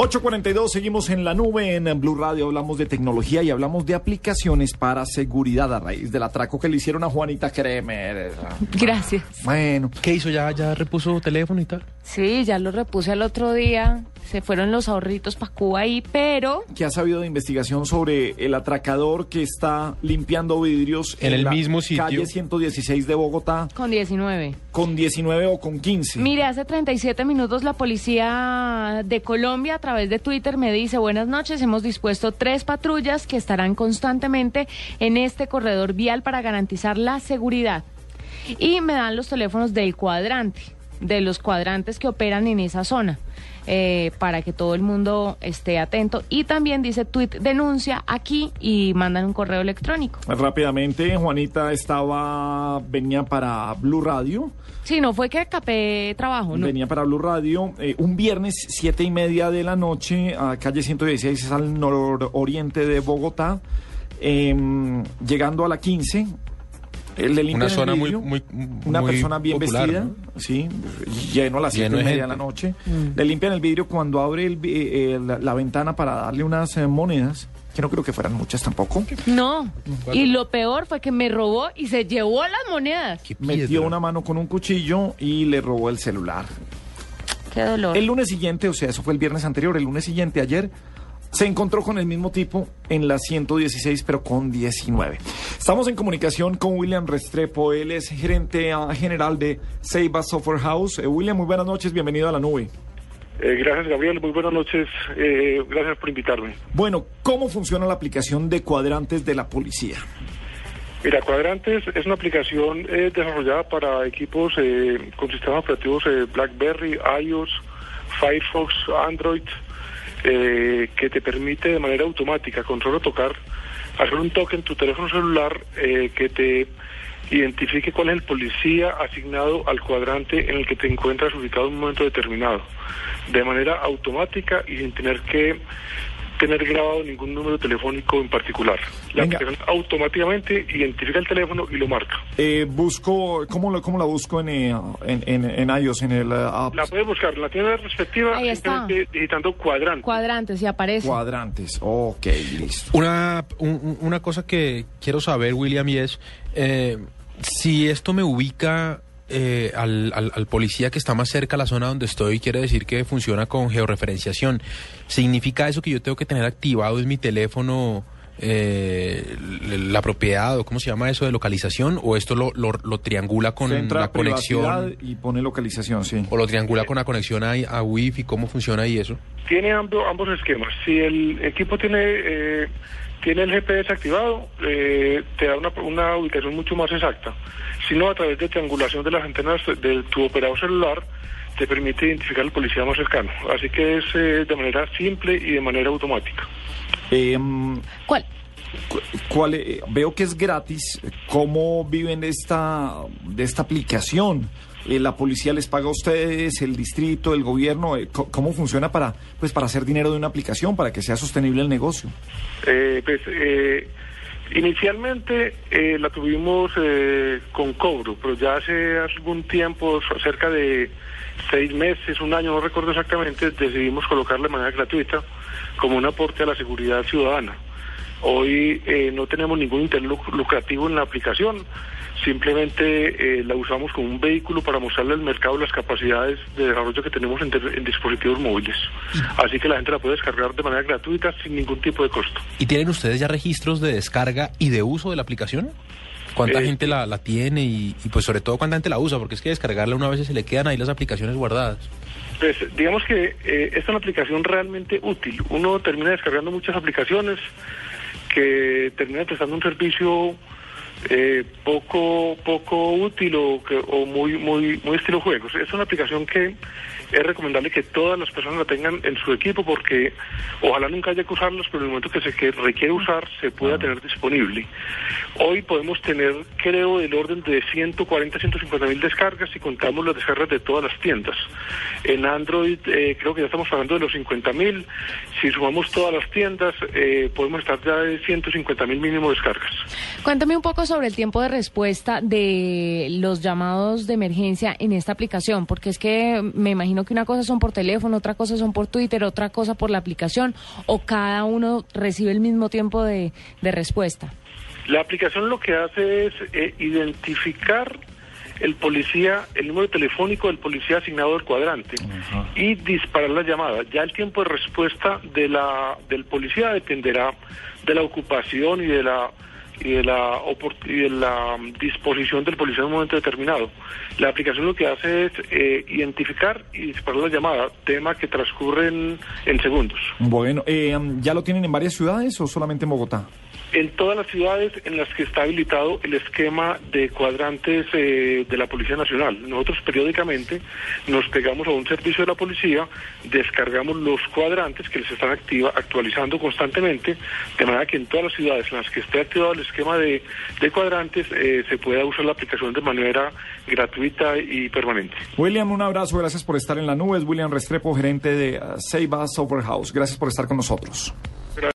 842, seguimos en la nube en Blue Radio, hablamos de tecnología y hablamos de aplicaciones para seguridad a raíz del atraco que le hicieron a Juanita Kremer. Gracias. Bueno, ¿Qué hizo? ¿Ya, ya repuso teléfono y tal? Sí, ya lo repuse el otro día. Se fueron los ahorritos para Cuba ahí, pero ¿qué ha sabido de investigación sobre el atracador que está limpiando vidrios En el la mismo sitio? calle 116 de Bogotá con 19. con 19 o con 15? Mire, hace 37 minutos la policía de Colombia a través de Twitter me dice, buenas noches, hemos dispuesto tres patrullas que estarán constantemente en este corredor vial para garantizar la seguridad. Y me dan los teléfonos del cuadrante, de los cuadrantes que operan en esa zona. eh, para que todo el mundo esté atento. Y también dice tweet denuncia aquí y mandan un correo electrónico. Rápidamente, Juanita estaba, venía para Blue Radio. Sí, no fue que capé trabajo, ¿no? Venía para Blue Radio eh, un viernes, siete y media de la noche, a calle 116, es al nororiente de Bogotá. Em, llegando a la 15, él le limpian Una el zona muy- vidrio, muy- Una persona bien popular, vestida, ¿no? sí, lleno a las siete Lleno y de media de la noche. Le limpian el vidrio cuando abre el eh, la, la ventana para darle unas eh, monedas, que no creo que fueran muchas tampoco. No. Y lo peor fue que me robó y se llevó las monedas. ¿Qué Metió una mano con un cuchillo y le robó el celular. Qué dolor. El lunes siguiente, o sea, eso fue el viernes anterior, el lunes siguiente, ayer, se encontró con el mismo tipo en la 116, pero con 19. Estamos en comunicación con William Restrepo, él es gerente ah, general de Seiba Software House. Eh, William, muy buenas noches, bienvenido a la nube. Eh, gracias, Gabriel. Muy buenas noches. Eh, gracias por invitarme. Bueno, ¿cómo funciona la aplicación de cuadrantes de la policía? Mira, Cuadrantes es una aplicación eh, desarrollada para equipos eh, con sistemas operativos BlackBerry, iOS, Firefox, Android, eh, que te permite de manera automática, con solo tocar, hacer un toque en tu teléfono celular eh, que te identifique cuál es el policía asignado al cuadrante en el que te encuentras ubicado en un momento determinado, de manera automática y sin tener que tener grabado ningún número telefónico en particular. La Venga. aplicación automáticamente identifica el teléfono y lo marca. Eh, busco, ¿cómo, lo- ¿Cómo la busco en, eh, en, en, en iOS, en el uh, app? La puedes buscar en la tienda respectiva Ahí está. digitando cuadrante. Cuadrantes y aparece. Cuadrantes, ok, listo. Una, un- un- una cosa que quiero saber, William, y es eh, si esto me ubica eh, al, al- al policía que está más cerca a la zona donde estoy, quiere decir que funciona con georreferenciación. ¿Significa eso que yo tengo que tener activado en mi teléfono eh, la propiedad o cómo se llama eso de localización? ¿O esto lo, lo- lo triangula con la conexión? y pone localización, sí. ¿O lo triangula con la conexión a, a Wi-Fi? ¿Cómo funciona ahí eso? Tiene ambos, ambos esquemas. Si el equipo tiene eh, tiene el GPS activado, eh, te da una, una ubicación mucho más exacta. Si no, a través de triangulación de las antenas de tu operador celular, te permite identificar al policía más cercano. Así que es eh, de manera simple y de manera automática. Em, ¿Cuál? cu- ¿cuál, eh, veo que es gratis. ¿Cómo viven de esta, de esta aplicación? Eh, ¿La policía les paga a ustedes, el distrito, el gobierno? Eh, ¿Cómo funciona para, pues, para hacer dinero de una aplicación, para que sea sostenible el negocio? Eh, pues, eh, inicialmente eh, la tuvimos eh, con cobro, pero ya hace algún tiempo, cerca de seis meses, un año, no recuerdo exactamente, decidimos colocarla de manera gratuita como un aporte a la seguridad ciudadana. Hoy eh, no tenemos ningún interés luc- lucrativo en la aplicación, simplemente eh, la usamos como un vehículo para mostrarle al mercado las capacidades de desarrollo que tenemos en, en dispositivos móviles. Así que la gente la puede descargar de manera gratuita sin ningún tipo de costo. ¿Y tienen ustedes ya registros de descarga y de uso de la aplicación? ¿Cuánta Eh, gente la, la tiene y, y, pues sobre todo cuánta gente la usa? Porque es que descargarla una vez se le quedan ahí las aplicaciones guardadas. Pues digamos que eh, esta es una aplicación realmente útil. Uno termina descargando muchas aplicaciones que terminan prestando un servicio eh, poco poco útil o, que, o muy muy muy estilo juegos. Es una aplicación que es recomendable que todas las personas la tengan en su equipo porque ojalá nunca haya que usarlos, pero en el momento que se que requiere usar se pueda tener disponible. Hoy podemos tener, creo, del orden de 140, 150 mil descargas si contamos las descargas de todas las tiendas. En Android eh, creo que ya estamos hablando de los 50 mil. Si sumamos todas las tiendas, eh, podemos estar ya de 150 mil mínimo descargas. Cuéntame un poco sobre el tiempo de respuesta de los llamados de emergencia en esta aplicación, porque es que me imagino que una cosa son por teléfono, otra cosa son por Twitter, otra cosa por la aplicación, o cada uno recibe el mismo tiempo de, de respuesta. La aplicación lo que hace es eh, identificar el policía, el número telefónico del policía asignado del cuadrante y disparar la llamada. Ya el tiempo de respuesta de la, del policía dependerá de la ocupación y de la y de la y de la um, disposición del policía en un momento determinado. La aplicación lo que hace es eh, identificar y disparar la llamada, tema que transcurre en, en segundos. Bueno, eh, ¿ya lo tienen en varias ciudades o solamente en Bogotá? En todas las ciudades en las que está habilitado el esquema de cuadrantes eh, de la Policía Nacional. Nosotros periódicamente nos pegamos a un servicio de la policía, descargamos los cuadrantes que les están activa, actualizando constantemente, de manera que en todas las ciudades en las que esté activado el esquema de, cuadrantes eh, se pueda usar la aplicación de manera gratuita y permanente. William, un abrazo, gracias por estar en la nube. Es William Restrepo, gerente de Seiba Software House. Gracias por estar con nosotros.